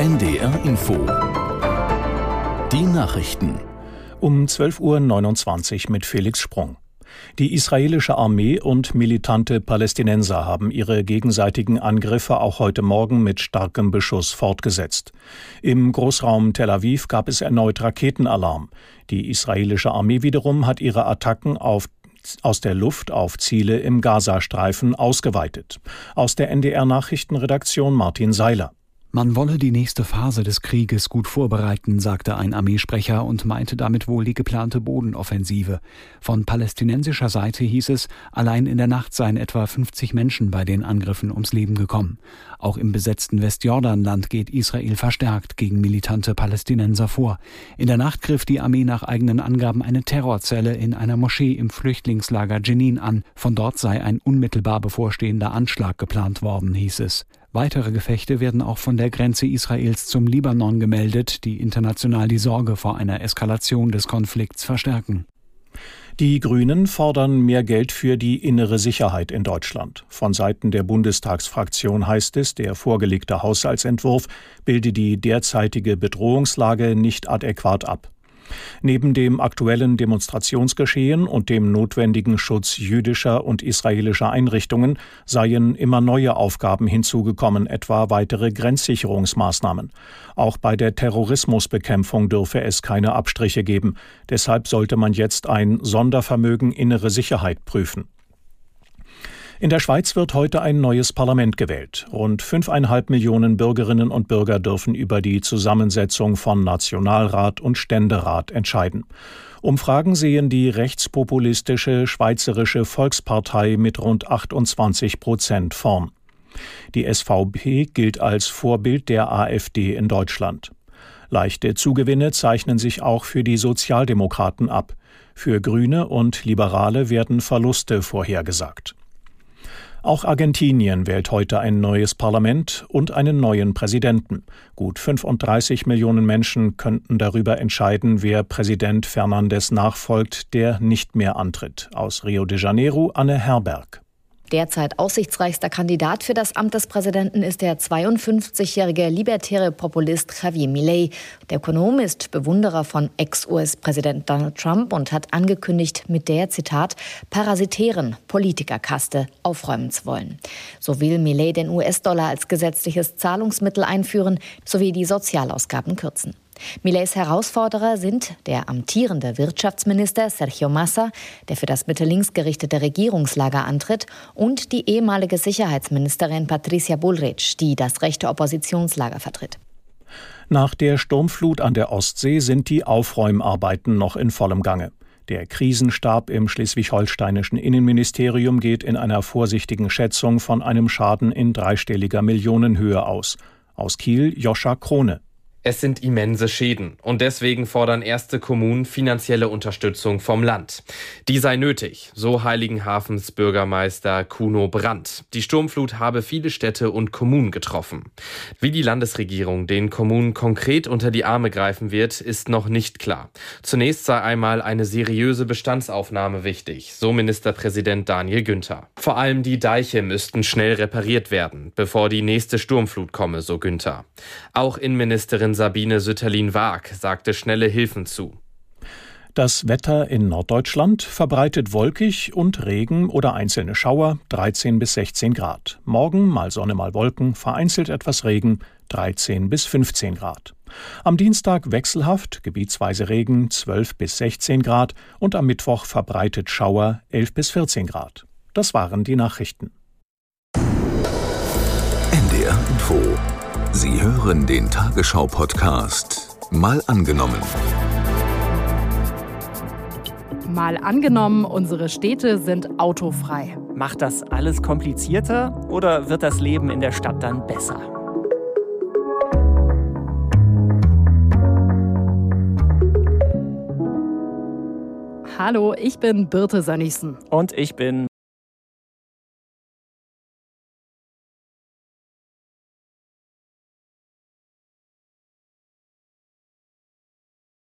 NDR Info. Die Nachrichten. Um 12.29 Uhr mit Felix Sprung. Die israelische Armee und militante Palästinenser haben ihre gegenseitigen Angriffe auch heute Morgen mit starkem Beschuss fortgesetzt. Im Großraum Tel Aviv gab es erneut Raketenalarm. Die israelische Armee wiederum hat ihre Attacken auf aus der Luft auf Ziele im Gazastreifen ausgeweitet. Aus der NDR Nachrichtenredaktion Martin Seiler. Man wolle die nächste Phase des Krieges gut vorbereiten, sagte ein Armeesprecher und meinte damit wohl die geplante Bodenoffensive. Von palästinensischer Seite hieß es, allein in der Nacht seien etwa 50 Menschen bei den Angriffen ums Leben gekommen. Auch im besetzten Westjordanland geht Israel verstärkt gegen militante Palästinenser vor. In der Nacht griff die Armee nach eigenen Angaben eine Terrorzelle in einer Moschee im Flüchtlingslager Jenin an. Von dort sei ein unmittelbar bevorstehender Anschlag geplant worden, hieß es. Weitere Gefechte werden auch von der Grenze Israels zum Libanon gemeldet, die international die Sorge vor einer Eskalation des Konflikts verstärken. Die Grünen fordern mehr Geld für die innere Sicherheit in Deutschland. Von Seiten der Bundestagsfraktion heißt es, der vorgelegte Haushaltsentwurf bilde die derzeitige Bedrohungslage nicht adäquat ab. Neben dem aktuellen Demonstrationsgeschehen und dem notwendigen Schutz jüdischer und israelischer Einrichtungen seien immer neue Aufgaben hinzugekommen, etwa weitere Grenzsicherungsmaßnahmen. Auch bei der Terrorismusbekämpfung dürfe es keine Abstriche geben. Deshalb sollte man jetzt ein Sondervermögen innere Sicherheit prüfen. In der Schweiz wird heute ein neues Parlament gewählt. Rund fünfeinhalb Millionen Bürgerinnen und Bürger dürfen über die Zusammensetzung von Nationalrat und Ständerat entscheiden. Umfragen sehen die rechtspopulistische Schweizerische Volkspartei mit rund 28 Prozent vorn. Die SVP gilt als Vorbild der AfD in Deutschland. Leichte Zugewinne zeichnen sich auch für die Sozialdemokraten ab. Für Grüne und Liberale werden Verluste vorhergesagt. Auch Argentinien wählt heute ein neues Parlament und einen neuen Präsidenten. Gut 35 Millionen Menschen könnten darüber entscheiden, wer Präsident Fernandes nachfolgt, der nicht mehr antritt. Aus Rio de Janeiro Anne Herberg. Derzeit aussichtsreichster Kandidat für das Amt des Präsidenten ist der 52-jährige libertäre Populist Javier Milei. Der Ökonom ist Bewunderer von Ex-US-Präsident Donald Trump und hat angekündigt, mit der, Zitat, parasitären Politikerkaste aufräumen zu wollen. So will Milei den US-Dollar als gesetzliches Zahlungsmittel einführen sowie die Sozialausgaben kürzen. Millets Herausforderer sind der amtierende Wirtschaftsminister Sergio Massa, der für das mittellinks gerichtete Regierungslager antritt, und die ehemalige Sicherheitsministerin Patricia Bullrich, die das rechte Oppositionslager vertritt. Nach der Sturmflut an der Ostsee sind die Aufräumarbeiten noch in vollem Gange. Der Krisenstab im schleswig-holsteinischen Innenministerium geht in einer vorsichtigen Schätzung von einem Schaden in dreistelliger Millionenhöhe aus. Aus Kiel Joscha Krone. Es sind immense Schäden und deswegen fordern erste Kommunen finanzielle Unterstützung vom Land. Die sei nötig, so Heiligenhafens Bürgermeister Kuno Brandt. Die Sturmflut habe viele Städte und Kommunen getroffen. Wie die Landesregierung den Kommunen konkret unter die Arme greifen wird, ist noch nicht klar. Zunächst sei einmal eine seriöse Bestandsaufnahme wichtig, so Ministerpräsident Daniel Günther. Vor allem die Deiche müssten schnell repariert werden, bevor die nächste Sturmflut komme, so Günther. Auch Innenministerin Ministerin Sabine Sütterlin-Waag sagte schnelle Hilfen zu. Das Wetter in Norddeutschland verbreitet wolkig und Regen oder einzelne Schauer 13 bis 16 Grad. Morgen mal Sonne, mal Wolken, vereinzelt etwas Regen 13 bis 15 Grad. Am Dienstag wechselhaft, gebietsweise Regen 12 bis 16 Grad und am Mittwoch verbreitet Schauer 11 bis 14 Grad. Das waren die Nachrichten. NDR Info Sie hören den Tagesschau-Podcast Mal angenommen. Mal angenommen, unsere Städte sind autofrei. Macht das alles komplizierter oder wird das Leben in der Stadt dann besser? Hallo, ich bin Birte Sönnigsen. Und ich bin